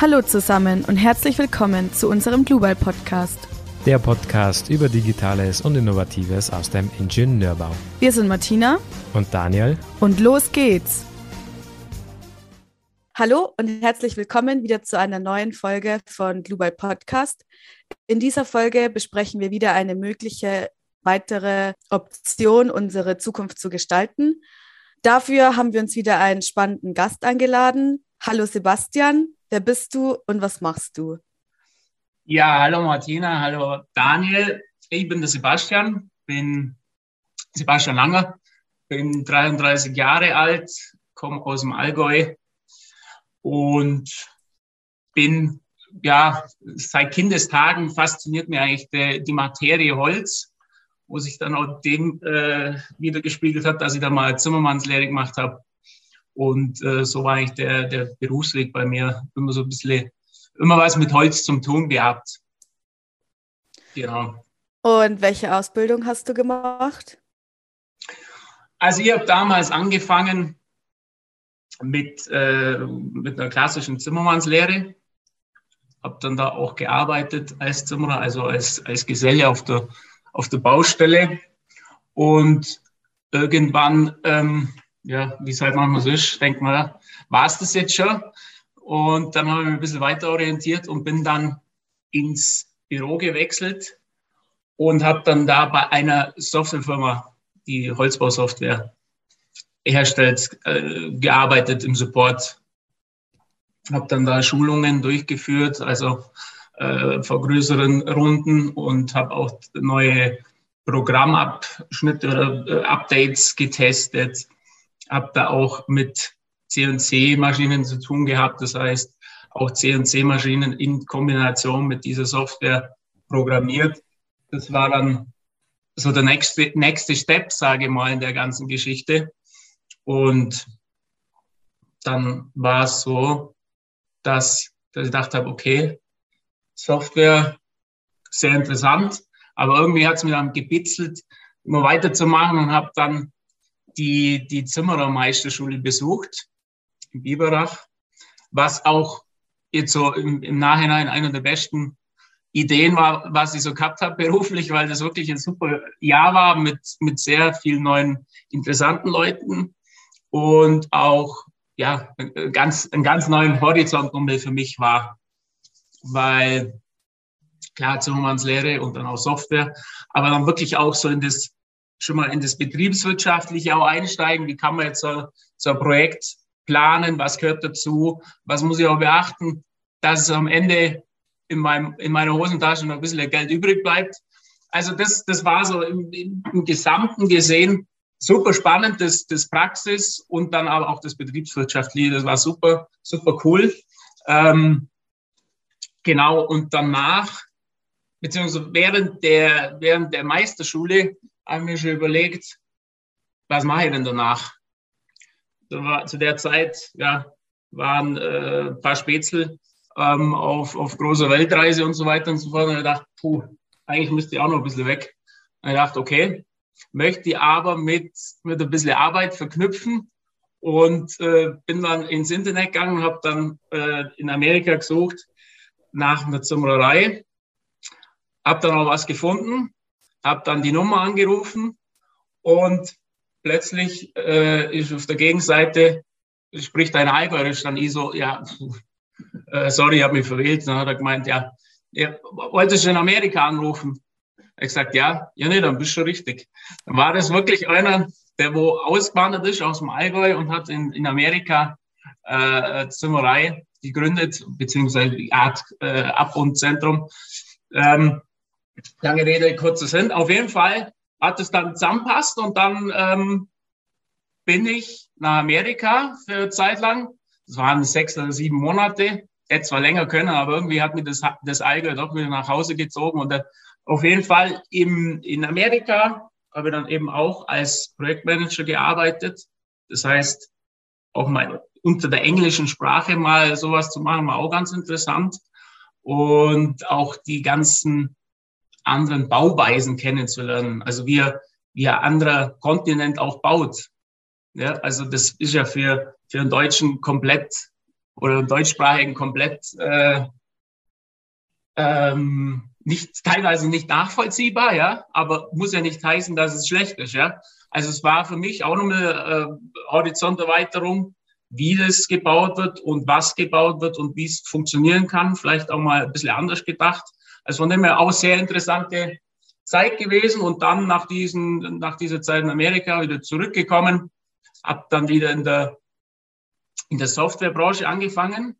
Hallo zusammen und herzlich willkommen zu unserem Global Podcast. Der Podcast über Digitales und Innovatives aus dem Ingenieurbau. Wir sind Martina und Daniel und los geht's. Hallo und herzlich willkommen wieder zu einer neuen Folge von Global Podcast. In dieser Folge besprechen wir wieder eine mögliche weitere Option, unsere Zukunft zu gestalten. Dafür haben wir uns wieder einen spannenden Gast eingeladen. Hallo Sebastian, Wer bist du und was machst du? Ja, hallo Martina, hallo Daniel. Ich bin der Sebastian, bin Sebastian Langer, bin 33 Jahre alt, komme aus dem Allgäu und bin ja seit Kindestagen fasziniert mir eigentlich die, die Materie Holz, wo sich dann auch dem äh, wieder gespiegelt hat, dass ich da mal Zimmermannslehre gemacht habe und äh, so war eigentlich der, der Berufsweg bei mir immer so ein bisschen, immer was mit Holz zum tun gehabt. Genau. Und welche Ausbildung hast du gemacht? Also ich habe damals angefangen mit, äh, mit einer klassischen Zimmermannslehre. Habe dann da auch gearbeitet als Zimmerer, also als, als Geselle auf der, auf der Baustelle. Und irgendwann ähm, ja, wie es halt manchmal so ist, denkt man, war es das jetzt schon? Und dann habe ich mich ein bisschen weiter orientiert und bin dann ins Büro gewechselt und habe dann da bei einer Softwarefirma, die Holzbausoftware herstellt, äh, gearbeitet im Support. Habe dann da Schulungen durchgeführt, also äh, vor größeren Runden und habe auch neue Programmabschnitte oder äh, Updates getestet habe da auch mit CNC-Maschinen zu tun gehabt. Das heißt, auch CNC-Maschinen in Kombination mit dieser Software programmiert. Das war dann so der nächste, nächste Step, sage ich mal, in der ganzen Geschichte. Und dann war es so, dass, dass ich dachte okay, Software, sehr interessant, aber irgendwie hat es mir dann gebitzelt, immer weiterzumachen und habe dann die, die Zimmerermeisterschule besucht in Biberach, was auch jetzt so im, im Nachhinein einer der besten Ideen war, was ich so gehabt habe beruflich, weil das wirklich ein super Jahr war mit, mit sehr vielen neuen, interessanten Leuten und auch ja, ganz, einen ganz neuen Horizont für mich war, weil klar, Zimmermannslehre und dann auch Software, aber dann wirklich auch so in das schon mal in das Betriebswirtschaftliche auch einsteigen. Wie kann man jetzt so, so ein Projekt planen? Was gehört dazu? Was muss ich auch beachten, dass am Ende in, meinem, in meiner Hosentasche noch ein bisschen Geld übrig bleibt? Also das, das war so im, im, im Gesamten gesehen super spannend, das, das Praxis und dann aber auch das Betriebswirtschaftliche. Das war super, super cool. Ähm, genau, und danach, beziehungsweise während der, während der Meisterschule, habe mir schon überlegt, was mache ich denn danach? Zu der Zeit ja, waren äh, ein paar Spätzle ähm, auf, auf großer Weltreise und so weiter und so fort. Und ich dachte, puh, eigentlich müsste ich auch noch ein bisschen weg. Und ich dachte, okay, möchte ich aber mit, mit ein bisschen Arbeit verknüpfen und äh, bin dann ins Internet gegangen und habe dann äh, in Amerika gesucht nach einer Zimmererei. Habe dann auch was gefunden habe dann die Nummer angerufen und plötzlich äh, ist auf der Gegenseite, spricht ein Allgäuerisch, dann ich so, ja, äh, sorry, ich habe mich verwählt. Dann hat er gemeint, ja, ja wolltest du in Amerika anrufen? Ich gesagt, ja, ja, nee, dann bist du richtig. Dann war das wirklich einer, der wo ausgewandert ist aus dem Allgäu und hat in, in Amerika äh, Zimmerei gegründet, beziehungsweise die Art äh, Ab- und Zentrum. Ähm, Lange Rede, kurzer Sinn. Auf jeden Fall hat es dann zusammenpasst und dann ähm, bin ich nach Amerika für eine Zeit lang. Das waren sechs oder sieben Monate. Hätte zwar länger können, aber irgendwie hat mir das, das Allgäu doch wieder nach Hause gezogen. Und äh, auf jeden Fall im, in Amerika habe ich dann eben auch als Projektmanager gearbeitet. Das heißt, auch mal unter der englischen Sprache mal sowas zu machen, war auch ganz interessant. Und auch die ganzen anderen Bauweisen kennenzulernen. Also wie, wie ein anderer Kontinent auch baut. Ja, also das ist ja für, für einen Deutschen komplett oder deutschsprachigen komplett äh, ähm, nicht, teilweise nicht nachvollziehbar, ja, aber muss ja nicht heißen, dass es schlecht ist, ja. Also es war für mich auch noch eine äh, Horizonterweiterung, wie das gebaut wird und was gebaut wird und wie es funktionieren kann. Vielleicht auch mal ein bisschen anders gedacht. Also von dem her auch sehr interessante Zeit gewesen und dann nach diesen, nach dieser Zeit in Amerika wieder zurückgekommen, habe dann wieder in der, in der Softwarebranche angefangen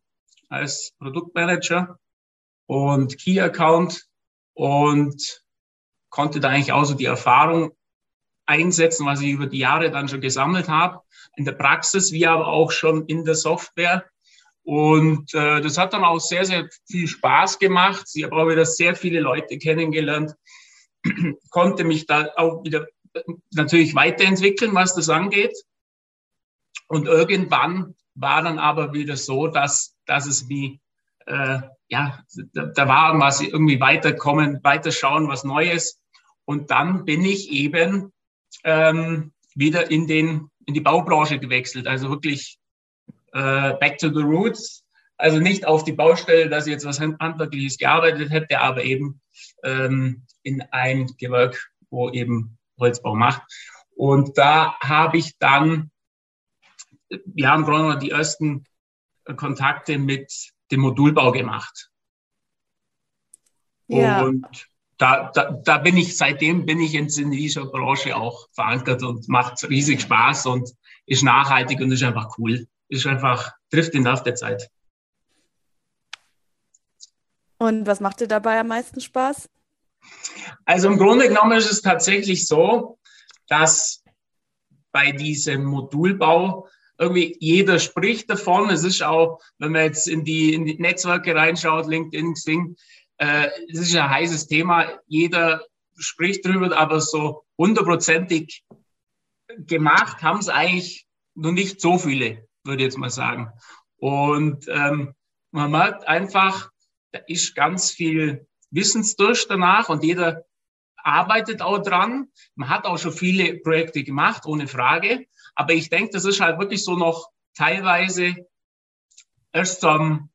als Produktmanager und Key Account und konnte da eigentlich auch so die Erfahrung einsetzen, was ich über die Jahre dann schon gesammelt habe, in der Praxis wie aber auch schon in der Software. Und äh, das hat dann auch sehr, sehr viel Spaß gemacht. Ich habe auch wieder sehr viele Leute kennengelernt, konnte mich da auch wieder natürlich weiterentwickeln, was das angeht. Und irgendwann war dann aber wieder so, dass, dass es wie, äh, ja, da, da war was irgendwie weiterkommen, weiterschauen, was Neues. Und dann bin ich eben ähm, wieder in, den, in die Baubranche gewechselt. Also wirklich äh, back to the roots. Also nicht auf die Baustelle, dass ich jetzt was Handwerkliches gearbeitet hätte, aber eben ähm, in ein Gewerk, wo eben Holzbau macht. Und da habe ich dann, wir haben gerade die ersten Kontakte mit dem Modulbau gemacht. Ja. Und da, da, da bin ich, seitdem bin ich in dieser Branche auch verankert und macht riesig Spaß und ist nachhaltig und ist einfach cool. Ist einfach, trifft den Nerv der Zeit. Und was macht dir dabei am meisten Spaß? Also im Grunde genommen ist es tatsächlich so, dass bei diesem Modulbau irgendwie jeder spricht davon. Es ist auch, wenn man jetzt in die, in die Netzwerke reinschaut, LinkedIn, Xing, äh, es ist ein heißes Thema. Jeder spricht drüber, aber so hundertprozentig gemacht haben es eigentlich noch nicht so viele, würde ich jetzt mal sagen. Und ähm, man merkt einfach, da ist ganz viel Wissensdurst danach und jeder arbeitet auch dran. Man hat auch schon viele Projekte gemacht, ohne Frage. Aber ich denke, das ist halt wirklich so noch teilweise erst am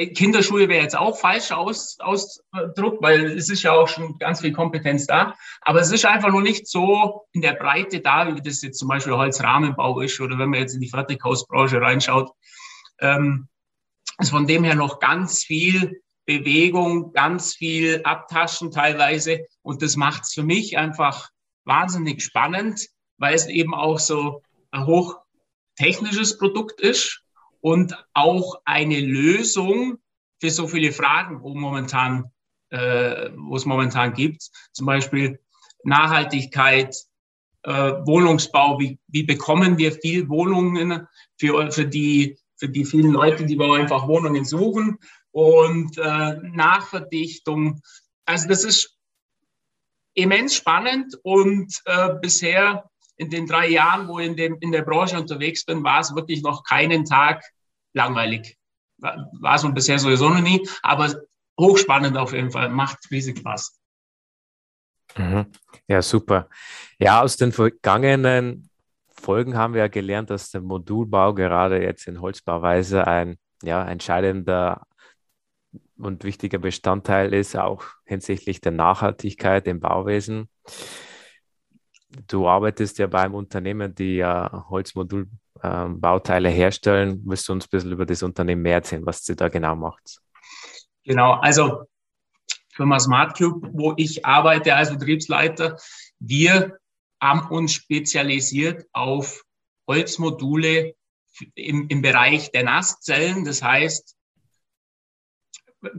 äh, Kinderschuhe wäre jetzt auch falsch aus, ausdruckt, weil es ist ja auch schon ganz viel Kompetenz da. Aber es ist einfach nur nicht so in der Breite da, wie das jetzt zum Beispiel Holzrahmenbau ist oder wenn man jetzt in die Fertighausbranche reinschaut. Ähm, ist von dem her noch ganz viel Bewegung, ganz viel Abtaschen teilweise. Und das macht es für mich einfach wahnsinnig spannend, weil es eben auch so ein hochtechnisches Produkt ist und auch eine Lösung für so viele Fragen, wo momentan, äh, wo es momentan gibt. Zum Beispiel Nachhaltigkeit, äh, Wohnungsbau. Wie, wie bekommen wir viel Wohnungen für, für die für die vielen Leute, die wir einfach Wohnungen suchen und äh, Nachverdichtung. Also das ist immens spannend und äh, bisher in den drei Jahren, wo ich in, dem, in der Branche unterwegs bin, war es wirklich noch keinen Tag langweilig. War, es bisher sowieso noch nie, aber hochspannend auf jeden Fall, macht riesig Spaß. Mhm. Ja, super. Ja, aus den vergangenen Folgen haben wir ja gelernt, dass der Modulbau gerade jetzt in Holzbauweise ein ja, entscheidender und wichtiger Bestandteil ist, auch hinsichtlich der Nachhaltigkeit im Bauwesen. Du arbeitest ja beim Unternehmen, die ja Holzmodulbauteile herstellen. Willst du uns ein bisschen über das Unternehmen mehr erzählen, was sie da genau macht? Genau, also Firma Smart Cube, wo ich arbeite als Betriebsleiter, wir haben uns spezialisiert auf Holzmodule im, im Bereich der Nasszellen. Das heißt,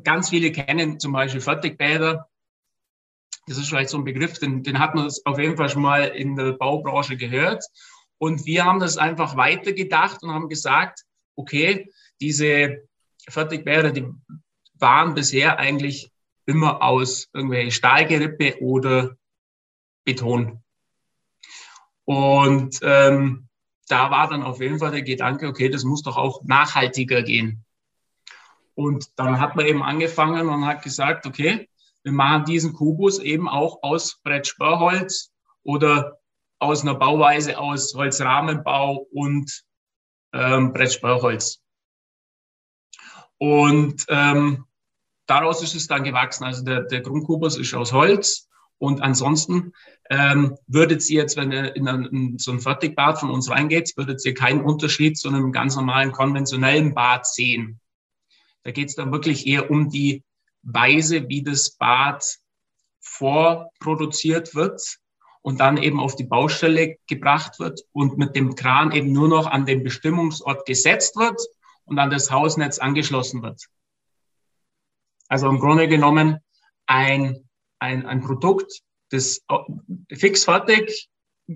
ganz viele kennen zum Beispiel Fertigbäder das ist vielleicht so ein Begriff, den, den hat man auf jeden Fall schon mal in der Baubranche gehört. Und wir haben das einfach weitergedacht und haben gesagt, okay, diese Fertigbäder, die waren bisher eigentlich immer aus irgendwelche Stahlgerippe oder Beton. Und ähm, da war dann auf jeden Fall der Gedanke, okay, das muss doch auch nachhaltiger gehen. Und dann hat man eben angefangen und hat gesagt, okay, wir machen diesen Kubus eben auch aus Brettsperrholz oder aus einer Bauweise aus Holzrahmenbau und ähm, Brettsperrholz. Und ähm, daraus ist es dann gewachsen. Also der, der Grundkubus ist aus Holz. Und ansonsten ähm, würdet ihr jetzt, wenn ihr in, ein, in so ein Fertigbad von uns reingeht, würdet ihr keinen Unterschied zu einem ganz normalen konventionellen Bad sehen. Da geht es dann wirklich eher um die Weise, wie das Bad vorproduziert wird und dann eben auf die Baustelle gebracht wird und mit dem Kran eben nur noch an den Bestimmungsort gesetzt wird und an das Hausnetz angeschlossen wird. Also im Grunde genommen ein, ein, ein Produkt, das fix fertig,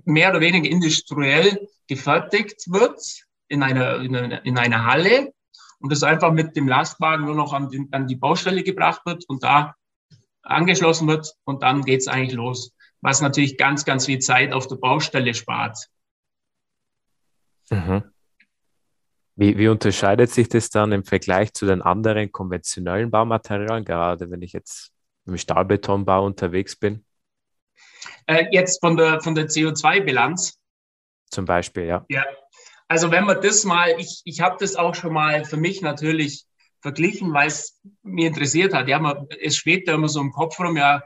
mehr oder weniger industriell gefertigt wird in einer, in einer, in einer Halle und das einfach mit dem Lastwagen nur noch an, den, an die Baustelle gebracht wird und da angeschlossen wird und dann geht's eigentlich los, was natürlich ganz, ganz viel Zeit auf der Baustelle spart. Mhm. Wie, wie unterscheidet sich das dann im Vergleich zu den anderen konventionellen Baumaterialien, gerade wenn ich jetzt im Stahlbetonbau unterwegs bin? Äh, jetzt von der, von der CO2-Bilanz. Zum Beispiel, ja. Ja, also wenn man das mal, ich, ich habe das auch schon mal für mich natürlich verglichen, weil es mir interessiert hat. Ja, man, es schwebt ja immer so im Kopf rum, ja,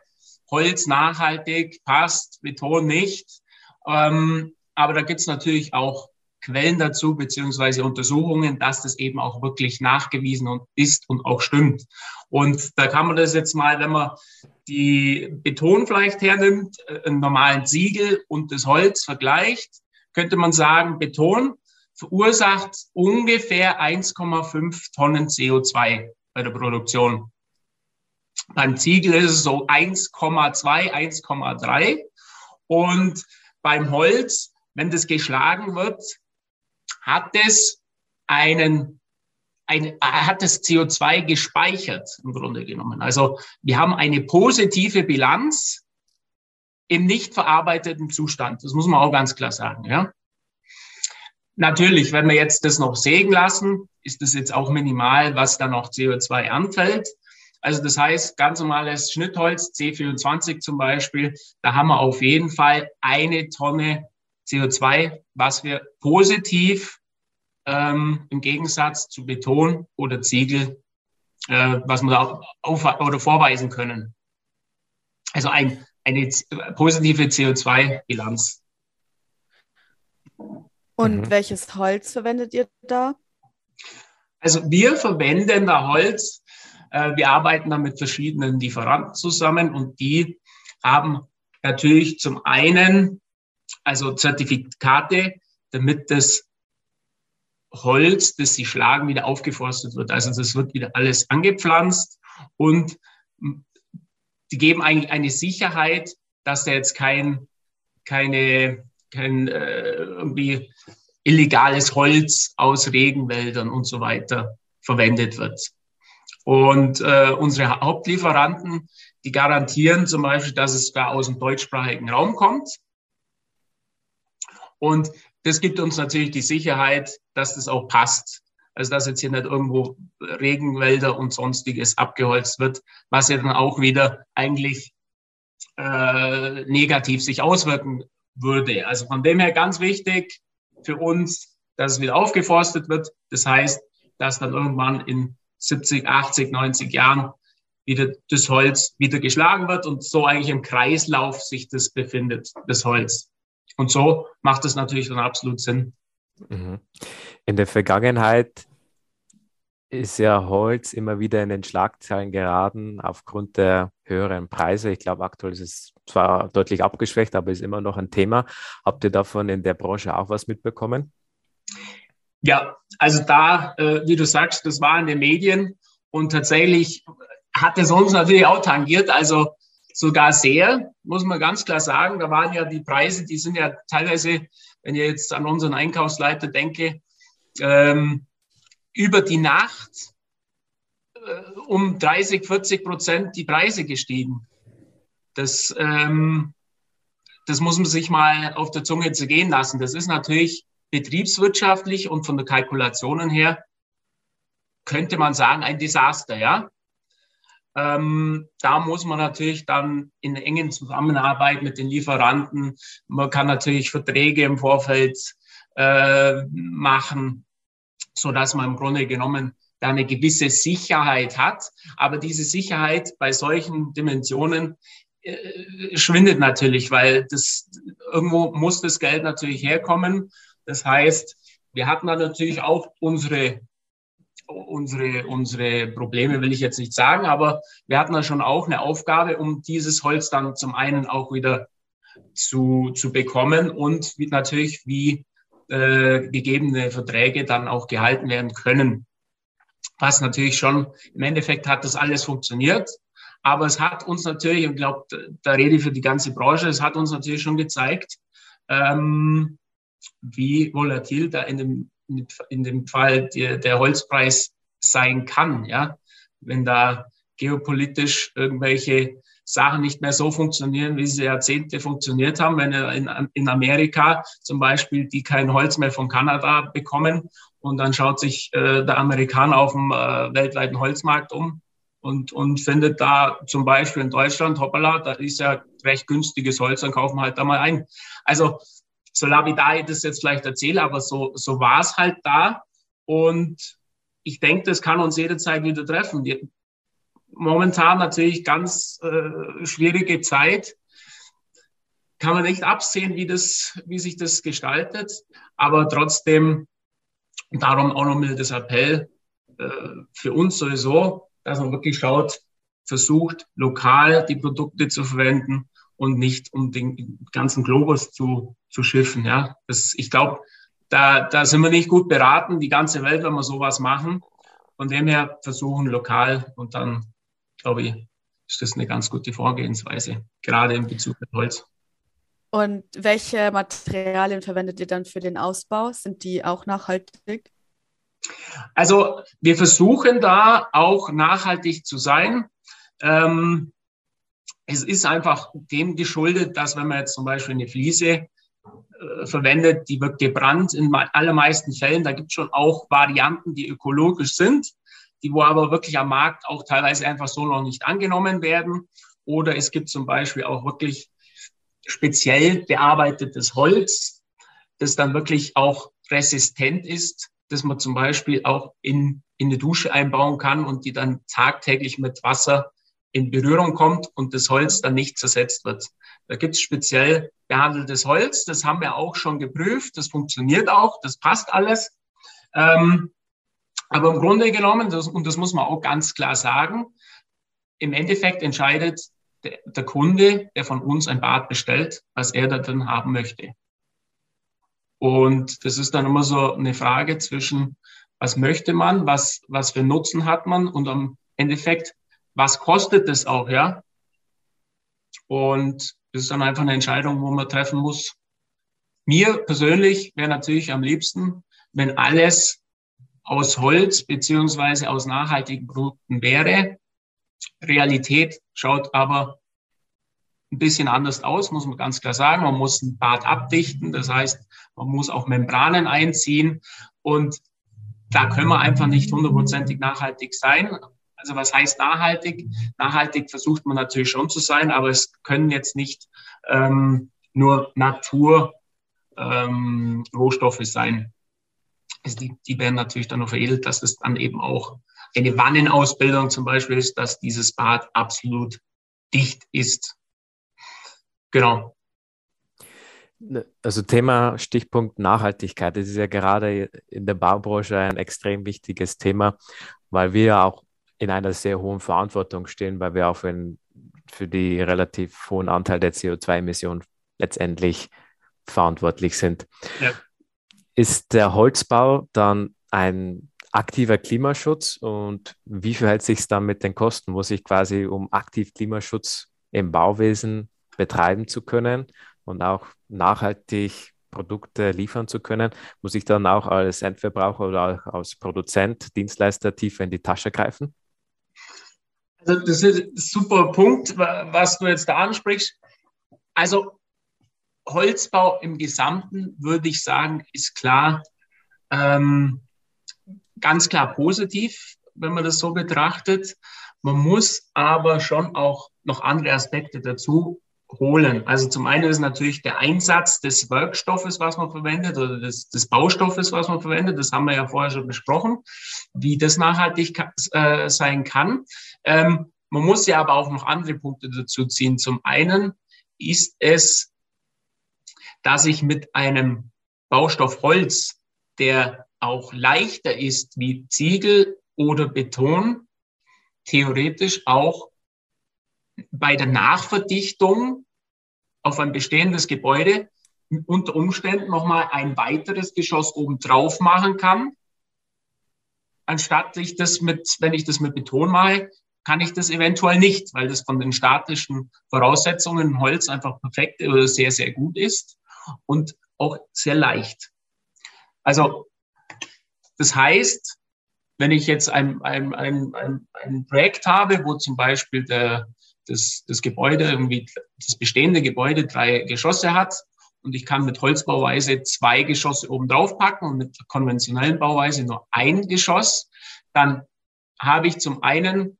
Holz nachhaltig, passt, Beton nicht. Ähm, aber da gibt es natürlich auch Quellen dazu, beziehungsweise Untersuchungen, dass das eben auch wirklich nachgewiesen ist und auch stimmt. Und da kann man das jetzt mal, wenn man die Beton vielleicht hernimmt, äh, einen normalen Siegel und das Holz vergleicht, könnte man sagen, Beton verursacht ungefähr 1,5 Tonnen CO2 bei der Produktion. Beim Ziegel ist es so 1,2, 1,3. Und beim Holz, wenn das geschlagen wird, hat es einen, ein, hat das CO2 gespeichert im Grunde genommen. Also wir haben eine positive Bilanz im nicht verarbeiteten Zustand. Das muss man auch ganz klar sagen. Ja? Natürlich, wenn wir jetzt das noch sägen lassen, ist das jetzt auch minimal, was da noch CO2 anfällt. Also das heißt, ganz normales Schnittholz, C24 zum Beispiel, da haben wir auf jeden Fall eine Tonne CO2, was wir positiv ähm, im Gegensatz zu Beton oder Ziegel, äh, was wir da auf, oder vorweisen können. Also ein, eine positive CO2-Bilanz. Und mhm. welches Holz verwendet ihr da? Also wir verwenden da Holz. Äh, wir arbeiten da mit verschiedenen Lieferanten zusammen und die haben natürlich zum einen also Zertifikate, damit das Holz, das sie schlagen, wieder aufgeforstet wird. Also das wird wieder alles angepflanzt und die geben eigentlich eine Sicherheit, dass da jetzt kein, keine kein äh, irgendwie illegales Holz aus Regenwäldern und so weiter verwendet wird. Und äh, unsere Hauptlieferanten, die garantieren zum Beispiel, dass es da aus dem deutschsprachigen Raum kommt. Und das gibt uns natürlich die Sicherheit, dass das auch passt. Also dass jetzt hier nicht irgendwo Regenwälder und sonstiges abgeholzt wird, was ja dann auch wieder eigentlich äh, negativ sich auswirken würde. Also von dem her ganz wichtig für uns, dass es wieder aufgeforstet wird. Das heißt, dass dann irgendwann in 70, 80, 90 Jahren wieder das Holz wieder geschlagen wird und so eigentlich im Kreislauf sich das befindet, das Holz. Und so macht es natürlich dann absolut Sinn. Mhm. In der Vergangenheit ist ja Holz immer wieder in den Schlagzeilen geraten aufgrund der höheren Preise. Ich glaube, aktuell ist es zwar deutlich abgeschwächt, aber ist immer noch ein Thema. Habt ihr davon in der Branche auch was mitbekommen? Ja, also da, äh, wie du sagst, das war in den Medien und tatsächlich hat es uns natürlich auch tangiert, also sogar sehr, muss man ganz klar sagen. Da waren ja die Preise, die sind ja teilweise, wenn ich jetzt an unseren Einkaufsleiter denke, ähm, über die Nacht äh, um 30, 40 Prozent die Preise gestiegen. Das, ähm, das muss man sich mal auf der Zunge zergehen lassen. Das ist natürlich betriebswirtschaftlich und von der Kalkulationen her könnte man sagen, ein Desaster, ja. Ähm, da muss man natürlich dann in engen Zusammenarbeit mit den Lieferanten, man kann natürlich Verträge im Vorfeld äh, machen, so dass man im Grunde genommen da eine gewisse Sicherheit hat. Aber diese Sicherheit bei solchen Dimensionen äh, schwindet natürlich, weil das irgendwo muss das Geld natürlich herkommen. Das heißt, wir hatten da natürlich auch unsere unsere, unsere Probleme will ich jetzt nicht sagen, aber wir hatten da schon auch eine Aufgabe, um dieses Holz dann zum einen auch wieder zu, zu bekommen und wie, natürlich, wie äh, gegebene Verträge dann auch gehalten werden können. Was natürlich schon, im Endeffekt hat das alles funktioniert, aber es hat uns natürlich, und ich glaube, da rede ich für die ganze Branche, es hat uns natürlich schon gezeigt, ähm, wie volatil da in dem in dem Fall der, der Holzpreis sein kann, ja, wenn da geopolitisch irgendwelche Sachen nicht mehr so funktionieren, wie sie Jahrzehnte funktioniert haben. Wenn in, Amerika zum Beispiel die kein Holz mehr von Kanada bekommen und dann schaut sich äh, der Amerikaner auf dem äh, weltweiten Holzmarkt um und, und findet da zum Beispiel in Deutschland, hoppala, da ist ja recht günstiges Holz, dann kaufen wir halt da mal ein. Also so lapidar ich das jetzt vielleicht erzähle, aber so, so war es halt da. Und ich denke, das kann uns jederzeit wieder treffen. Momentan natürlich ganz äh, schwierige Zeit. Kann man nicht absehen, wie, das, wie sich das gestaltet. Aber trotzdem, darum auch nochmal das Appell äh, für uns sowieso, dass man wirklich schaut, versucht, lokal die Produkte zu verwenden und nicht um den ganzen Globus zu, zu schiffen. Ja, das, ich glaube, da, da sind wir nicht gut beraten, die ganze Welt, wenn wir sowas machen. Von dem her versuchen lokal und dann, glaube ich, ist das eine ganz gute Vorgehensweise, gerade in Bezug auf Holz. Und welche Materialien verwendet ihr dann für den Ausbau? Sind die auch nachhaltig? Also wir versuchen da auch nachhaltig zu sein. Ähm, es ist einfach dem geschuldet, dass wenn man jetzt zum Beispiel eine Fliese äh, verwendet, die wird gebrannt in allermeisten Fällen. Da gibt es schon auch Varianten, die ökologisch sind, die wo aber wirklich am Markt auch teilweise einfach so noch nicht angenommen werden. Oder es gibt zum Beispiel auch wirklich speziell bearbeitetes Holz, das dann wirklich auch resistent ist, dass man zum Beispiel auch in, in eine Dusche einbauen kann und die dann tagtäglich mit Wasser in Berührung kommt und das Holz dann nicht zersetzt wird. Da gibt es speziell behandeltes Holz, das haben wir auch schon geprüft, das funktioniert auch, das passt alles. Ähm, aber im Grunde genommen, das, und das muss man auch ganz klar sagen, im Endeffekt entscheidet der, der Kunde, der von uns ein Bad bestellt, was er da drin haben möchte. Und das ist dann immer so eine Frage zwischen, was möchte man, was, was für Nutzen hat man und am Endeffekt, was kostet es auch, ja? Und das ist dann einfach eine Entscheidung, wo man treffen muss. Mir persönlich wäre natürlich am liebsten, wenn alles aus Holz beziehungsweise aus nachhaltigen Produkten wäre. Realität schaut aber ein bisschen anders aus, muss man ganz klar sagen. Man muss ein Bad abdichten, das heißt, man muss auch Membranen einziehen und da können wir einfach nicht hundertprozentig nachhaltig sein. Also was heißt nachhaltig? Nachhaltig versucht man natürlich schon zu sein, aber es können jetzt nicht ähm, nur Natur ähm, sein. Also die, die werden natürlich dann noch veredelt, dass es dann eben auch eine Wannenausbildung zum Beispiel ist, dass dieses Bad absolut dicht ist. Genau. Also Thema Stichpunkt Nachhaltigkeit, das ist ja gerade in der Baubranche ein extrem wichtiges Thema, weil wir ja auch in einer sehr hohen Verantwortung stehen, weil wir auch für, die relativ hohen Anteil der CO2-Emissionen letztendlich verantwortlich sind. Ja. Ist der Holzbau dann ein aktiver Klimaschutz und wie verhält sich es dann mit den Kosten? Muss ich quasi, um aktiv Klimaschutz im Bauwesen betreiben zu können und auch nachhaltig Produkte liefern zu können, muss ich dann auch als Endverbraucher oder auch als Produzent, Dienstleister tiefer in die Tasche greifen? Also das ist ein super Punkt, was du jetzt da ansprichst. Also Holzbau im Gesamten, würde ich sagen, ist klar, ähm, ganz klar positiv, wenn man das so betrachtet. Man muss aber schon auch noch andere Aspekte dazu holen. Also zum einen ist natürlich der Einsatz des Werkstoffes, was man verwendet, oder des, des Baustoffes, was man verwendet. Das haben wir ja vorher schon besprochen, wie das nachhaltig äh, sein kann. Ähm, man muss ja aber auch noch andere Punkte dazu ziehen. Zum einen ist es, dass ich mit einem Baustoff Holz, der auch leichter ist wie Ziegel oder Beton, theoretisch auch bei der Nachverdichtung auf ein bestehendes Gebäude unter Umständen nochmal ein weiteres Geschoss oben drauf machen kann. Anstatt ich das mit, wenn ich das mit Beton mache, kann ich das eventuell nicht, weil das von den statischen Voraussetzungen Holz einfach perfekt oder sehr, sehr gut ist und auch sehr leicht. Also, das heißt, wenn ich jetzt ein, ein, ein, ein, ein Projekt habe, wo zum Beispiel der, das, das Gebäude, irgendwie das bestehende Gebäude drei Geschosse hat und ich kann mit Holzbauweise zwei Geschosse oben drauf packen und mit konventionellen Bauweise nur ein Geschoss, dann habe ich zum einen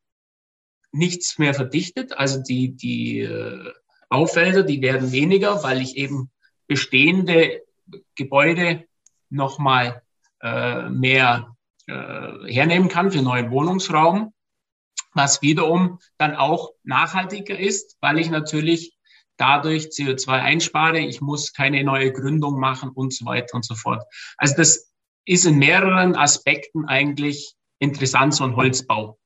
nichts mehr verdichtet, also die, die äh, Baufelder, die werden weniger, weil ich eben bestehende Gebäude nochmal äh, mehr äh, hernehmen kann für neuen Wohnungsraum was wiederum dann auch nachhaltiger ist, weil ich natürlich dadurch CO2 einspare, ich muss keine neue Gründung machen und so weiter und so fort. Also das ist in mehreren Aspekten eigentlich interessant, so ein Holzbau.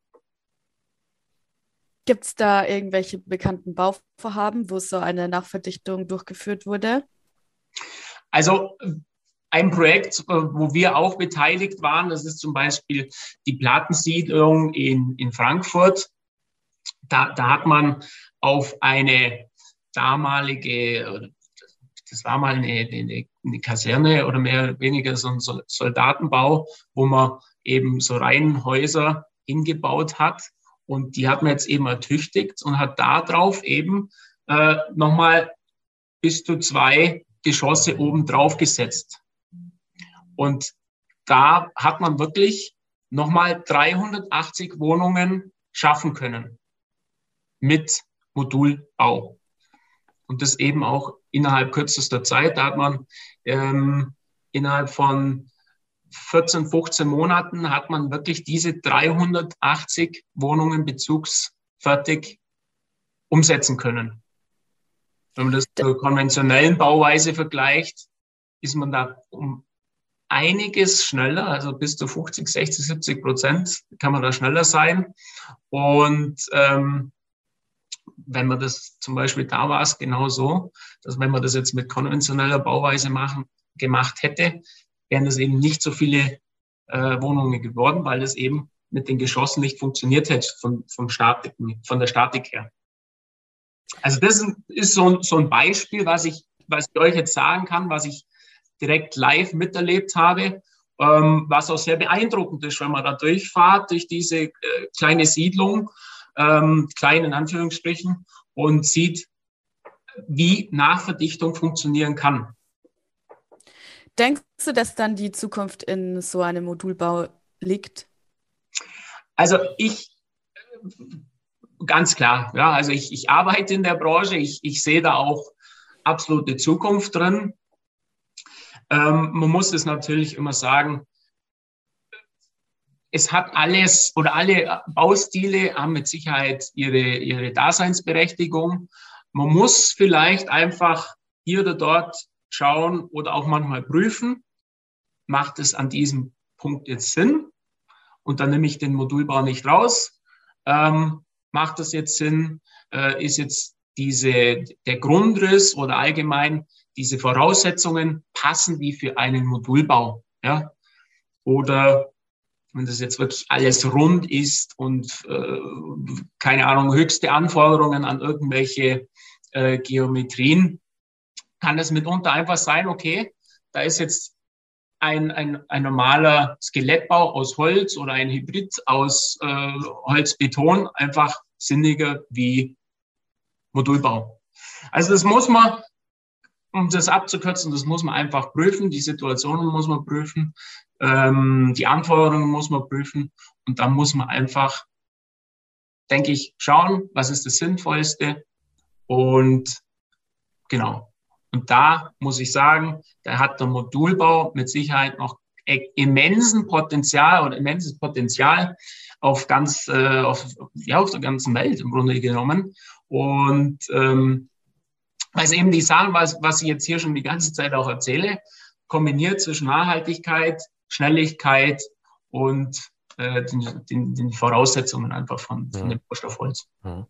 Gibt es da irgendwelche bekannten Bauvorhaben, wo so eine Nachverdichtung durchgeführt wurde? Also ein Projekt, äh, wo wir auch beteiligt waren, das ist zum Beispiel die Plattensiedlung in, in Frankfurt. Da, da hat man auf eine damalige, das war mal eine, eine, eine Kaserne oder mehr oder weniger so ein Soldatenbau, wo man eben so Reihenhäuser hingebaut hat. Und die hat man jetzt eben ertüchtigt und hat da drauf eben äh, nochmal bis zu zwei Geschosse oben drauf gesetzt. Und da hat man wirklich nochmal 380 Wohnungen schaffen können mit Modulbau. Und das eben auch innerhalb kürzester Zeit. Da hat man ähm, innerhalb von 14, 15 Monaten hat man wirklich diese 380 Wohnungen bezugsfertig umsetzen können. Wenn man das zur konventionellen Bauweise vergleicht, ist man da um einiges schneller, also bis zu 50, 60, 70 Prozent kann man da schneller sein. Und ähm, wenn man das zum Beispiel da war es genau so, dass wenn man das jetzt mit konventioneller Bauweise machen, gemacht hätte, wären das eben nicht so viele äh, Wohnungen geworden, weil das eben mit den Geschossen nicht funktioniert hätte von, vom Statik, von der Statik her. Also das ist so, so ein Beispiel, was ich, was ich euch jetzt sagen kann, was ich direkt live miterlebt habe, ähm, was auch sehr beeindruckend ist, wenn man da durchfahrt, durch diese äh, kleine Siedlung, ähm, klein in Anführungsstrichen, und sieht, wie Nachverdichtung funktionieren kann. Denkst du, dass dann die Zukunft in so einem Modulbau liegt? Also ich, ganz klar, ja, also ich, ich arbeite in der Branche, ich, ich sehe da auch absolute Zukunft drin. Ähm, man muss es natürlich immer sagen, es hat alles oder alle Baustile haben mit Sicherheit ihre, ihre Daseinsberechtigung. Man muss vielleicht einfach hier oder dort schauen oder auch manchmal prüfen, macht es an diesem Punkt jetzt Sinn? Und dann nehme ich den Modulbau nicht raus. Ähm, macht das jetzt Sinn? Äh, ist jetzt diese, der Grundriss oder allgemein diese Voraussetzungen passen die für einen Modulbau. Ja? Oder wenn das jetzt wirklich alles rund ist und äh, keine Ahnung, höchste Anforderungen an irgendwelche äh, Geometrien, kann es mitunter einfach sein, okay, da ist jetzt ein, ein, ein normaler Skelettbau aus Holz oder ein Hybrid aus äh, Holzbeton einfach sinniger wie Modulbau. Also das muss man um das abzukürzen, das muss man einfach prüfen, die Situationen muss man prüfen, ähm, die Anforderungen muss man prüfen und dann muss man einfach, denke ich, schauen, was ist das Sinnvollste und Genau. Und da muss ich sagen, da hat der Modulbau mit Sicherheit noch immensen Potenzial oder immenses Potenzial auf ganz, äh, auf, ja, auf der ganzen Welt im Grunde genommen. Und ähm, also eben die Sachen, was, was ich jetzt hier schon die ganze Zeit auch erzähle, kombiniert zwischen Nachhaltigkeit, Schnelligkeit und äh, den, den, den Voraussetzungen einfach von, von dem Baustoffholz. Mhm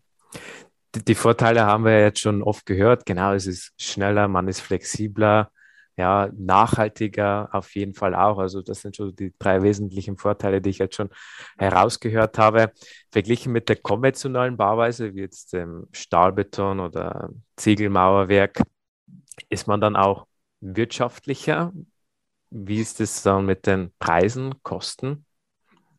die Vorteile haben wir jetzt schon oft gehört. Genau, es ist schneller, man ist flexibler, ja, nachhaltiger auf jeden Fall auch. Also das sind schon die drei wesentlichen Vorteile, die ich jetzt schon herausgehört habe. Verglichen mit der konventionellen Bauweise, wie jetzt dem Stahlbeton oder Ziegelmauerwerk, ist man dann auch wirtschaftlicher. Wie ist es dann mit den Preisen, Kosten?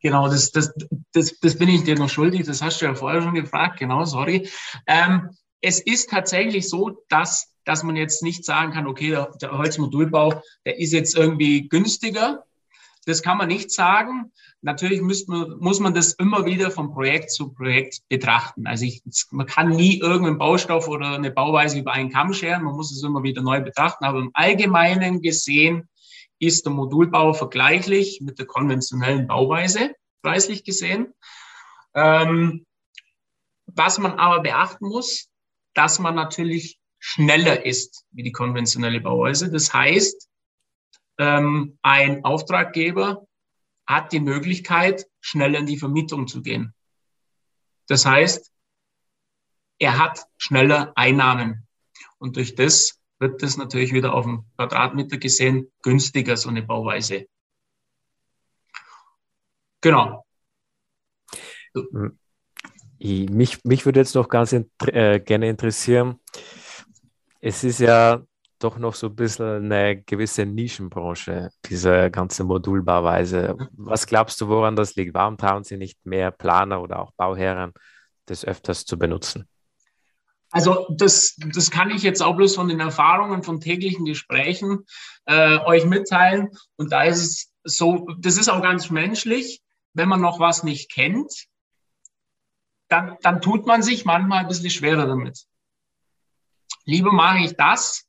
Genau, das, das, das, das bin ich dir noch schuldig. Das hast du ja vorher schon gefragt. Genau, sorry. Ähm, es ist tatsächlich so, dass, dass man jetzt nicht sagen kann, okay, der, der Holzmodulbau, der ist jetzt irgendwie günstiger. Das kann man nicht sagen. Natürlich man, muss man das immer wieder von Projekt zu Projekt betrachten. Also ich, man kann nie irgendeinen Baustoff oder eine Bauweise über einen Kamm scheren. Man muss es immer wieder neu betrachten. Aber im Allgemeinen gesehen ist der Modulbau vergleichlich mit der konventionellen Bauweise, preislich gesehen. Ähm, was man aber beachten muss, dass man natürlich schneller ist wie die konventionelle Bauweise. Das heißt, ähm, ein Auftraggeber hat die Möglichkeit, schneller in die Vermietung zu gehen. Das heißt, er hat schneller Einnahmen. Und durch das wird das natürlich wieder auf dem Quadratmeter gesehen günstiger, so eine Bauweise. Genau. Mich, mich würde jetzt noch ganz äh, gerne interessieren, es ist ja doch noch so ein bisschen eine gewisse Nischenbranche, diese ganze Modulbauweise. Was glaubst du, woran das liegt? Warum trauen Sie nicht mehr Planer oder auch Bauherren, das öfters zu benutzen? Also das, das kann ich jetzt auch bloß von den Erfahrungen von täglichen Gesprächen äh, euch mitteilen. Und da ist es so, das ist auch ganz menschlich, wenn man noch was nicht kennt, dann, dann tut man sich manchmal ein bisschen schwerer damit. Lieber mache ich das,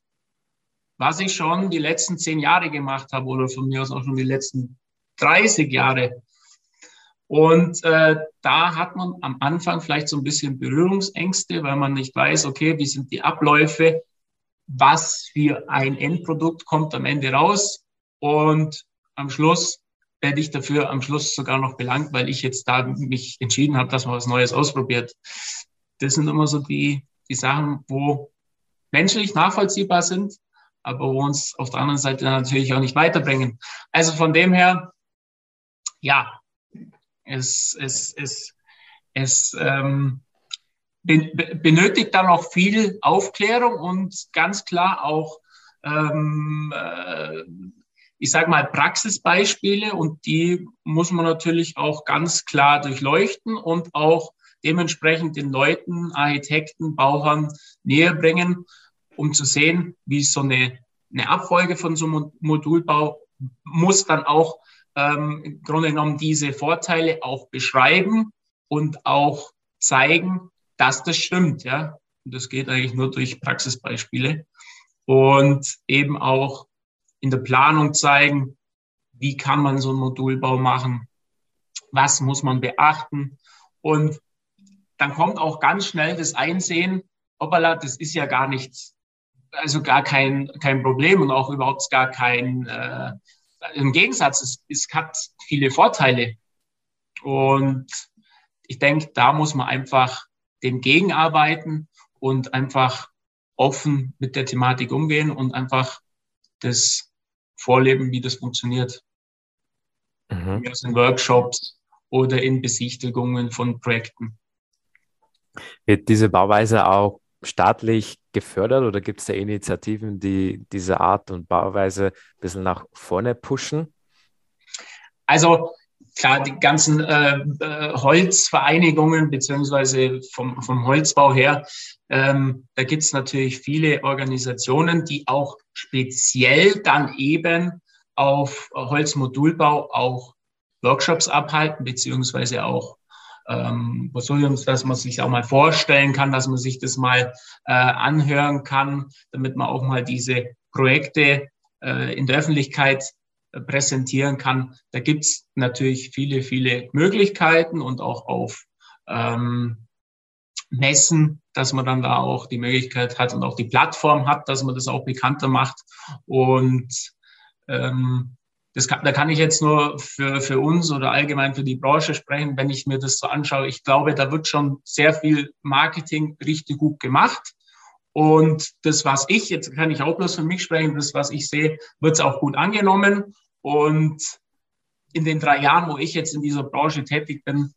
was ich schon die letzten zehn Jahre gemacht habe oder von mir aus auch schon die letzten 30 Jahre. Und äh, da hat man am Anfang vielleicht so ein bisschen Berührungsängste, weil man nicht weiß, okay, wie sind die Abläufe, was für ein Endprodukt kommt am Ende raus. Und am Schluss werde ich dafür am Schluss sogar noch belangt, weil ich jetzt da mich entschieden habe, dass man was Neues ausprobiert. Das sind immer so die, die Sachen, wo menschlich nachvollziehbar sind, aber wo uns auf der anderen Seite natürlich auch nicht weiterbringen. Also von dem her, ja, es, es, es, es ähm, benötigt dann auch viel Aufklärung und ganz klar auch, ähm, äh, ich sage mal, Praxisbeispiele und die muss man natürlich auch ganz klar durchleuchten und auch dementsprechend den Leuten, Architekten, Bauern näher bringen, um zu sehen, wie so eine, eine Abfolge von so einem Modulbau muss dann auch ähm, im Grunde genommen diese Vorteile auch beschreiben und auch zeigen, dass das stimmt. Ja? Und das geht eigentlich nur durch Praxisbeispiele und eben auch in der Planung zeigen, wie kann man so einen Modulbau machen, was muss man beachten und dann kommt auch ganz schnell das Einsehen, hoppala, das ist ja gar nichts, also gar kein, kein Problem und auch überhaupt gar kein, äh, im Gegensatz, es, es hat viele Vorteile. Und ich denke, da muss man einfach dem gegenarbeiten und einfach offen mit der Thematik umgehen und einfach das vorleben, wie das funktioniert. Mhm. In Workshops oder in Besichtigungen von Projekten. Wird diese Bauweise auch staatlich gefördert oder gibt es da Initiativen, die diese Art und Bauweise ein bisschen nach vorne pushen? Also klar, die ganzen äh, äh, Holzvereinigungen beziehungsweise vom, vom Holzbau her, ähm, da gibt es natürlich viele Organisationen, die auch speziell dann eben auf Holzmodulbau auch Workshops abhalten, beziehungsweise auch ähm, Bosoliums, dass man sich auch mal vorstellen kann, dass man sich das mal äh, anhören kann, damit man auch mal diese Projekte äh, in der Öffentlichkeit äh, präsentieren kann. Da gibt's natürlich viele, viele Möglichkeiten und auch auf ähm, Messen, dass man dann da auch die Möglichkeit hat und auch die Plattform hat, dass man das auch bekannter macht. Und ähm, das kann, da kann ich jetzt nur für, für uns oder allgemein für die Branche sprechen, wenn ich mir das so anschaue. Ich glaube, da wird schon sehr viel Marketing richtig gut gemacht. Und das, was ich, jetzt kann ich auch bloß für mich sprechen, das, was ich sehe, wird es auch gut angenommen. Und in den drei Jahren, wo ich jetzt in dieser Branche tätig bin,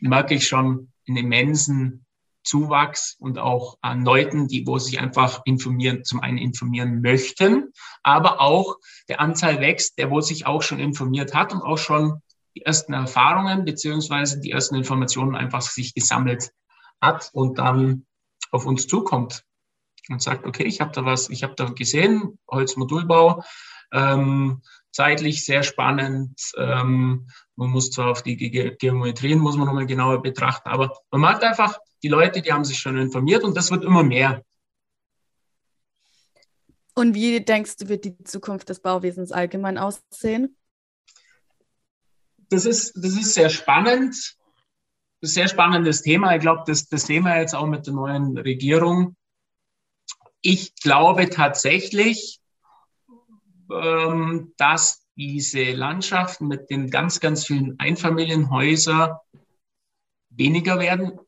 merke ich schon einen immensen Zuwachs und auch an Leuten, die, wo sich einfach informieren, zum einen informieren möchten, aber auch der Anteil wächst, der wo sich auch schon informiert hat und auch schon die ersten Erfahrungen beziehungsweise die ersten Informationen einfach sich gesammelt hat und dann auf uns zukommt und sagt, okay, ich habe da was, ich habe da gesehen, Holzmodulbau, ähm, zeitlich sehr spannend. Ähm, man muss zwar auf die Ge Geometrien muss man nochmal genauer betrachten, aber man merkt einfach, die Leute, die haben sich schon informiert und das wird immer mehr. Und wie denkst du, wird die Zukunft des Bauwesens allgemein aussehen? Das ist, das ist sehr spannend. Das ist ein sehr spannendes Thema. Ich glaube, das, das sehen wir jetzt auch mit der neuen Regierung. Ich glaube tatsächlich, ähm, dass diese Landschaften mit den ganz, ganz vielen Einfamilienhäusern weniger werden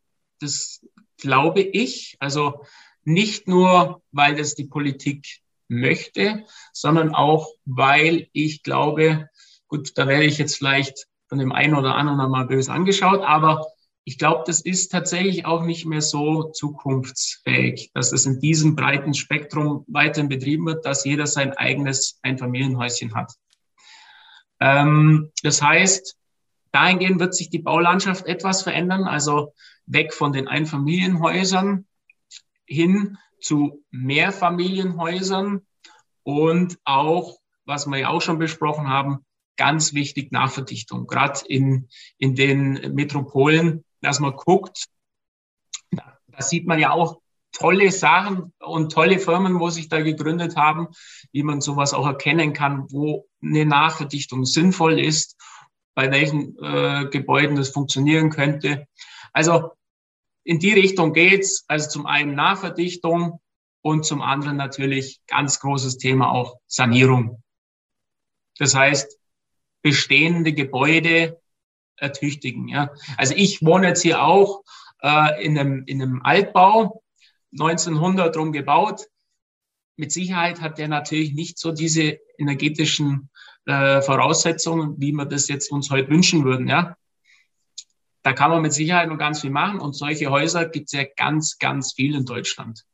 das glaube ich. Also nicht nur, weil das die Politik möchte, sondern auch, weil ich glaube, gut, da werde ich jetzt vielleicht von dem einen oder anderen einmal böse angeschaut, aber ich glaube, das ist tatsächlich auch nicht mehr so zukunftsfähig, dass es in diesem breiten Spektrum weiterhin betrieben wird, dass jeder sein eigenes Einfamilienhäuschen hat. Ähm, das heißt, dahingehend wird sich die Baulandschaft etwas verändern. Also weg von den Einfamilienhäusern hin zu Mehrfamilienhäusern und auch, was wir ja auch schon besprochen haben, ganz wichtig Nachverdichtung, gerade in, in den Metropolen, dass man guckt, da sieht man ja auch tolle Sachen und tolle Firmen, wo sich da gegründet haben, wie man sowas auch erkennen kann, wo eine Nachverdichtung sinnvoll ist, bei welchen äh, Gebäuden das funktionieren könnte. Also in die Richtung geht's. Also zum einen Nachverdichtung und zum anderen natürlich ganz großes Thema auch Sanierung. Das heißt, bestehende Gebäude ertüchtigen. Ja. Also ich wohne jetzt hier auch äh, in, einem, in einem Altbau, 1900 rum gebaut. Mit Sicherheit hat der natürlich nicht so diese energetischen äh, Voraussetzungen, wie wir das jetzt uns heute wünschen würden. Ja. Da kann man mit Sicherheit noch ganz viel machen und solche Häuser gibt es ja ganz, ganz viel in Deutschland.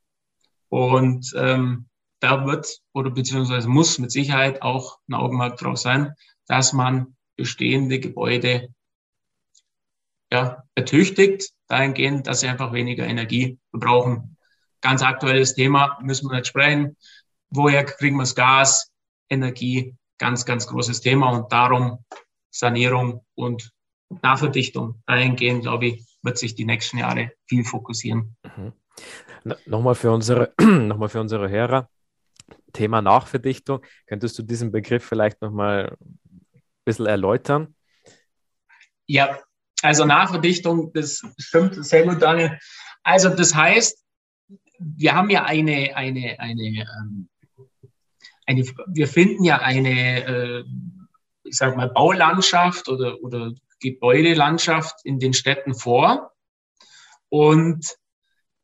Und ähm, da wird oder beziehungsweise muss mit Sicherheit auch ein Augenmerk drauf sein, dass man bestehende Gebäude ja, ertüchtigt, dahingehend, dass sie einfach weniger Energie verbrauchen. Ganz aktuelles Thema, müssen wir nicht sprechen. Woher kriegen wir das Gas? Energie, ganz, ganz großes Thema und darum Sanierung und Nachverdichtung. Dahingehend, glaube ich, wird sich die nächsten Jahre viel fokussieren. Mhm. Nochmal für unsere, nochmal für unsere Hörer. Thema Nachverdichtung. Könntest du diesen Begriff vielleicht nochmal ein bisschen erläutern? Ja, also Nachverdichtung, das stimmt sehr gut, Daniel. Also das heißt, wir haben ja eine, eine, eine, ähm, eine wir finden ja eine, äh, ich sage mal, Baulandschaft oder, oder Gebäudelandschaft in den Städten vor. Und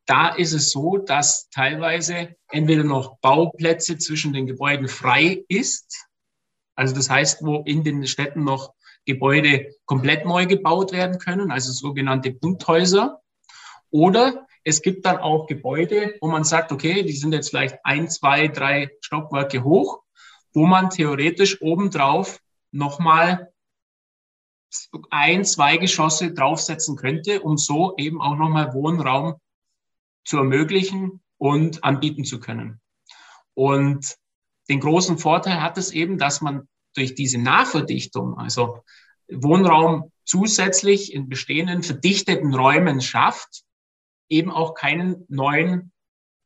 da ist es so, dass teilweise entweder noch Bauplätze zwischen den Gebäuden frei ist. Also das heißt, wo in den Städten noch Gebäude komplett neu gebaut werden können, also sogenannte Punkthäuser. Oder es gibt dann auch Gebäude, wo man sagt, okay, die sind jetzt vielleicht ein, zwei, drei Stockwerke hoch, wo man theoretisch obendrauf nochmal ein, zwei Geschosse draufsetzen könnte, um so eben auch nochmal Wohnraum zu ermöglichen und anbieten zu können. Und den großen Vorteil hat es eben, dass man durch diese Nachverdichtung, also Wohnraum zusätzlich in bestehenden verdichteten Räumen schafft, eben auch keinen neuen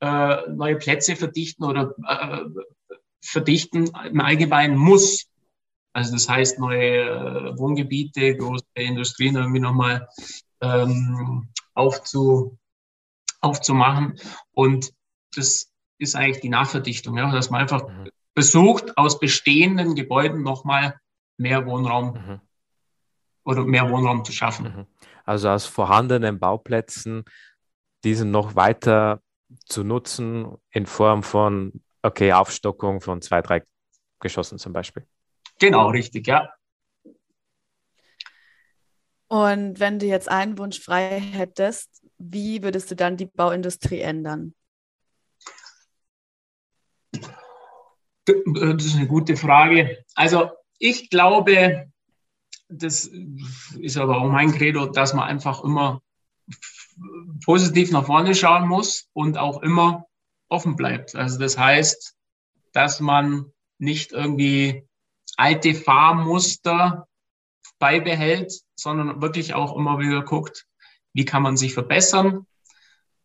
äh, neue Plätze verdichten oder äh, verdichten im Allgemeinen muss. Also das heißt, neue äh, Wohngebiete, große Industrien irgendwie nochmal ähm, aufzu, aufzumachen. Und das ist eigentlich die Nachverdichtung, ja, dass man einfach mhm. Versucht, aus bestehenden Gebäuden nochmal mehr Wohnraum mhm. oder mehr Wohnraum zu schaffen. Mhm. Also aus vorhandenen Bauplätzen diesen noch weiter zu nutzen in Form von, okay, Aufstockung von zwei, drei Geschossen zum Beispiel. Genau, richtig, ja. Und wenn du jetzt einen Wunsch frei hättest, wie würdest du dann die Bauindustrie ändern? Das ist eine gute Frage. Also ich glaube, das ist aber auch mein Credo, dass man einfach immer positiv nach vorne schauen muss und auch immer offen bleibt. Also das heißt, dass man nicht irgendwie alte Fahrmuster beibehält, sondern wirklich auch immer wieder guckt, wie kann man sich verbessern,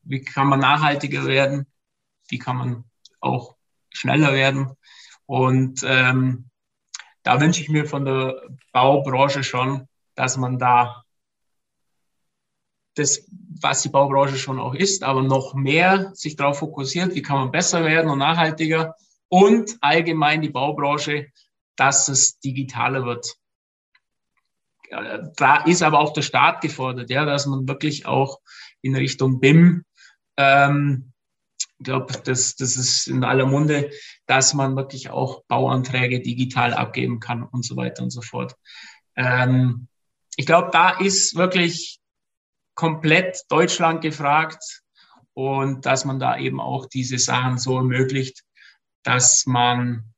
wie kann man nachhaltiger werden, wie kann man auch schneller werden. Und ähm, da wünsche ich mir von der Baubranche schon, dass man da das, was die Baubranche schon auch ist, aber noch mehr sich darauf fokussiert, wie kann man besser werden und nachhaltiger und allgemein die Baubranche, dass es digitaler wird. Da ist aber auch der Staat gefordert, ja, dass man wirklich auch in Richtung BIM, ähm, ich glaube, das, das ist in aller Munde, dass man wirklich auch Bauanträge digital abgeben kann und so weiter und so fort. Ähm, ich glaube, da ist wirklich komplett Deutschland gefragt und dass man da eben auch diese Sachen so ermöglicht, dass man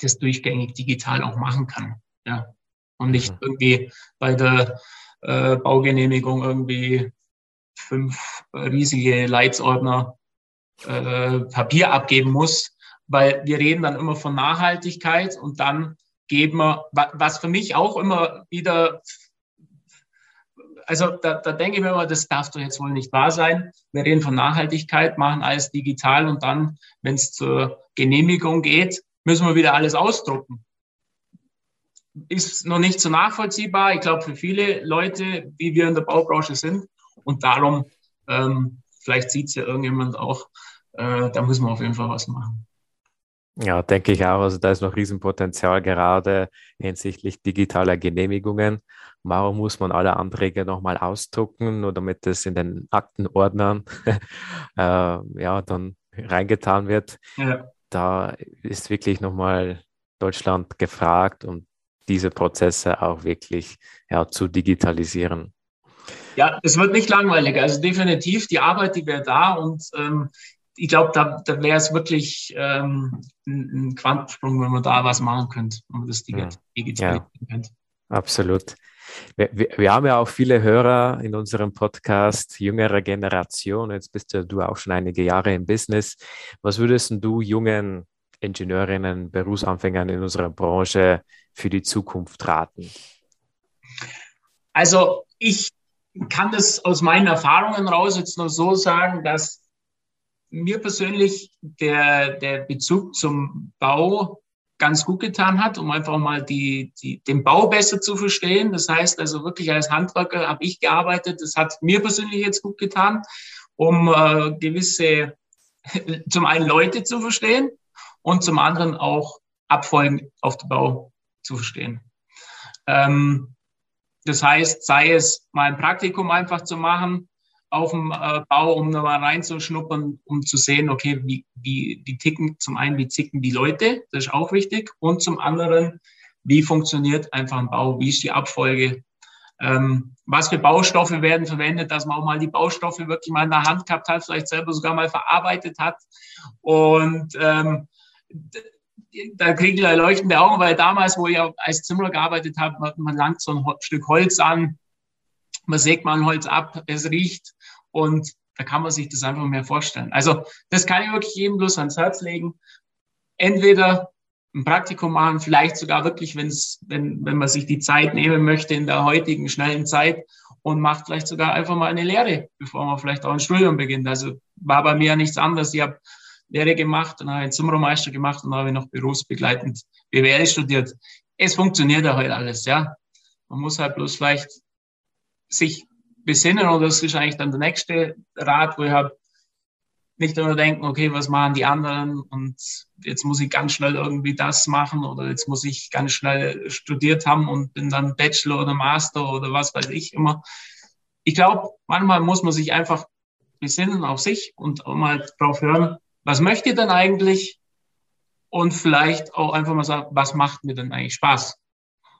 das durchgängig digital auch machen kann. Ja. Und nicht mhm. irgendwie bei der äh, Baugenehmigung irgendwie fünf riesige Leitsordner äh, Papier abgeben muss, weil wir reden dann immer von Nachhaltigkeit und dann geben wir, was für mich auch immer wieder also da, da denke ich mir immer, das darf doch jetzt wohl nicht wahr sein. Wir reden von Nachhaltigkeit, machen alles digital und dann, wenn es zur Genehmigung geht, müssen wir wieder alles ausdrucken. Ist noch nicht so nachvollziehbar, ich glaube, für viele Leute, wie wir in der Baubranche sind. Und darum, ähm, vielleicht sieht es ja irgendjemand auch, äh, da muss man auf jeden Fall was machen. Ja, denke ich auch. Also da ist noch Riesenpotenzial gerade hinsichtlich digitaler Genehmigungen. Warum muss man alle Anträge nochmal ausdrucken, nur damit es in den Aktenordnern äh, ja, dann reingetan wird? Ja. Da ist wirklich nochmal Deutschland gefragt, um diese Prozesse auch wirklich ja, zu digitalisieren. Ja, es wird nicht langweilig. Also definitiv die Arbeit, die wäre da und ähm, ich glaube, da, da wäre es wirklich ähm, ein, ein, Quantensprung, wenn man da was machen könnte, wenn man das digitalisieren ja, könnte. Absolut. Wir, wir, wir, haben ja auch viele Hörer in unserem Podcast, jüngere Generation. Jetzt bist ja du auch schon einige Jahre im Business. Was würdest du jungen Ingenieurinnen, Berufsanfängern in unserer Branche für die Zukunft raten? Also ich kann das aus meinen Erfahrungen raus jetzt nur so sagen, dass mir persönlich der, der Bezug zum Bau ganz gut getan hat, um einfach mal die, die, den Bau besser zu verstehen. Das heißt also wirklich als Handwerker habe ich gearbeitet. Das hat mir persönlich jetzt gut getan, um äh, gewisse, zum einen Leute zu verstehen und zum anderen auch Abfolgen auf dem Bau zu verstehen. Ähm, das heißt, sei es mal ein Praktikum einfach zu machen, auf dem äh, Bau, um nochmal reinzuschnuppern, um zu sehen, okay, wie, wie, wie ticken, zum einen, wie ticken die Leute, das ist auch wichtig, und zum anderen, wie funktioniert einfach ein Bau, wie ist die Abfolge, ähm, was für Baustoffe werden verwendet, dass man auch mal die Baustoffe wirklich mal in der Hand gehabt hat, vielleicht selber sogar mal verarbeitet hat. Und ähm, da kriege ich leuchtende Augen, weil damals, wo ich als Zimmerer gearbeitet habe, man langt so ein Stück Holz an, man sägt mal ein Holz ab, es riecht und da kann man sich das einfach mehr vorstellen. Also das kann ich wirklich jedem bloß ans Herz legen. Entweder ein Praktikum machen, vielleicht sogar wirklich, wenn's, wenn, wenn man sich die Zeit nehmen möchte in der heutigen schnellen Zeit und macht vielleicht sogar einfach mal eine Lehre, bevor man vielleicht auch ein Studium beginnt. Also war bei mir ja nichts anderes. Ich habe Lehre gemacht, dann habe ich Zimmermeister gemacht und dann habe ich noch berufsbegleitend BWL studiert. Es funktioniert ja heute alles, ja. Man muss halt bloß vielleicht sich besinnen und das ist eigentlich dann der nächste Rat, wo ich habe, nicht nur denken, okay, was machen die anderen und jetzt muss ich ganz schnell irgendwie das machen oder jetzt muss ich ganz schnell studiert haben und bin dann Bachelor oder Master oder was weiß ich immer. Ich glaube, manchmal muss man sich einfach besinnen auf sich und mal drauf hören, was möchte ich denn eigentlich? Und vielleicht auch einfach mal sagen, was macht mir denn eigentlich Spaß?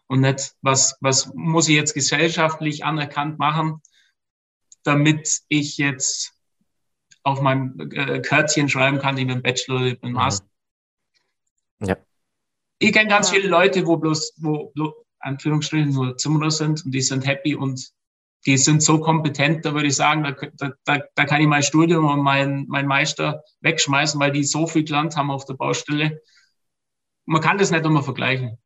Und nicht, was, was muss ich jetzt gesellschaftlich anerkannt machen, damit ich jetzt auf meinem äh, Kärtchen schreiben kann, ich bin Bachelor, ich bin mhm. Master. Ja. Ich kenne ganz viele Leute, wo bloß, wo, wo Anführungsstrichen nur Zimmerer sind und die sind happy und die sind so kompetent, da würde ich sagen, da, da, da kann ich mein Studium und mein, mein Meister wegschmeißen, weil die so viel gelernt haben auf der Baustelle. Man kann das nicht immer vergleichen.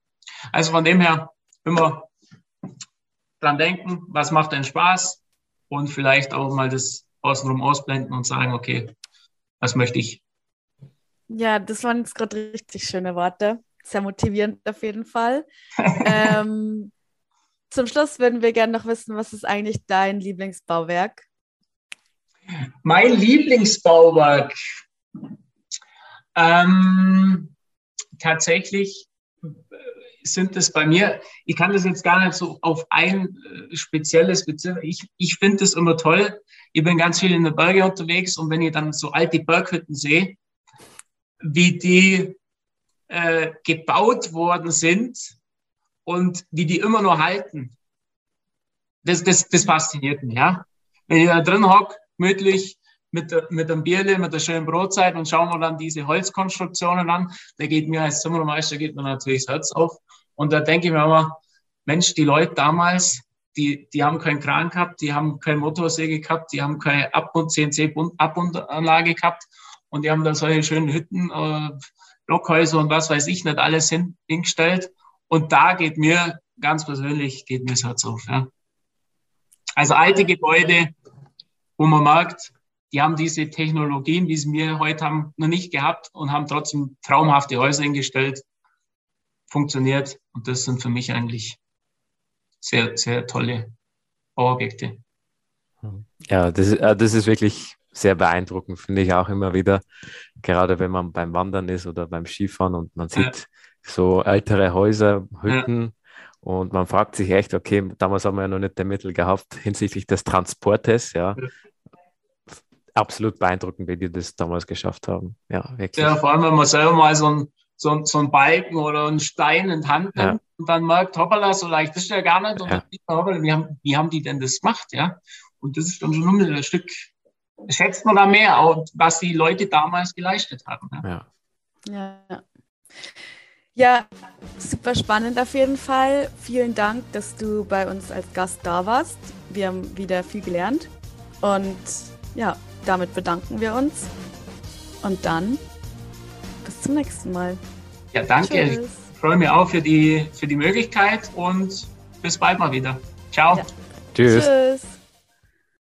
Also von dem her immer dran denken, was macht denn Spaß und vielleicht auch mal das außenrum ausblenden und sagen, okay, was möchte ich? Ja, das waren jetzt gerade richtig schöne Worte. Sehr motivierend auf jeden Fall. ähm, zum Schluss würden wir gerne noch wissen, was ist eigentlich dein Lieblingsbauwerk? Mein Lieblingsbauwerk. Ähm, tatsächlich sind es bei mir, ich kann das jetzt gar nicht so auf ein äh, spezielles beziehen. Ich, ich finde es immer toll. Ich bin ganz viel in den Bergen unterwegs und wenn ich dann so alte Berghütten sehe, wie die äh, gebaut worden sind und wie die immer noch halten, das, das, das fasziniert mich. Ja? Wenn ich da drin hocke, gemütlich, mit, mit einem Bierle, mit der schönen Brotzeit und schauen wir dann diese Holzkonstruktionen an, da geht mir als Zimmermeister geht mir natürlich das Herz auf. Und da denke ich mir immer, Mensch, die Leute damals, die, die haben keinen Kran gehabt, die haben keine Motorsäge gehabt, die haben keine Ab- und CNC-Abbundanlage gehabt und die haben da solche schönen Hütten, äh, Blockhäuser und was weiß ich nicht alles hin, hingestellt. Und da geht mir ganz persönlich, geht mir das Herz auf. Ja. Also alte Gebäude, wo man merkt, die haben diese Technologien, wie sie wir heute haben, noch nicht gehabt und haben trotzdem traumhafte Häuser hingestellt funktioniert. Und das sind für mich eigentlich sehr, sehr tolle Bauobjekte. Ja, das, äh, das ist wirklich sehr beeindruckend, finde ich auch immer wieder. Gerade wenn man beim Wandern ist oder beim Skifahren und man sieht ja. So ältere Häuser, Hütten. Ja. Und man fragt sich echt, okay, damals haben wir ja noch nicht die Mittel gehabt hinsichtlich des Transportes, ja. ja. Absolut beeindruckend, wie die das damals geschafft haben. Ja, wirklich. Ja, vor allem, wenn man selber mal so ein so, so ein Balken oder ein Stein in Hand nimmt ja. und dann merkt, hoppala, so leicht ist ja gar nicht. Und ja. dann hoppala, wie, haben, wie haben die denn das gemacht? Ja? Und das ist dann schon ein Stück, schätzt man da mehr, auch, was die Leute damals geleistet haben. Ja. ja. ja. Ja, super spannend auf jeden Fall. Vielen Dank, dass du bei uns als Gast da warst. Wir haben wieder viel gelernt. Und ja, damit bedanken wir uns. Und dann bis zum nächsten Mal. Ja, danke. Tschüss. Ich freue mich auch für die, für die Möglichkeit und bis bald mal wieder. Ciao. Ja. Tschüss. Tschüss.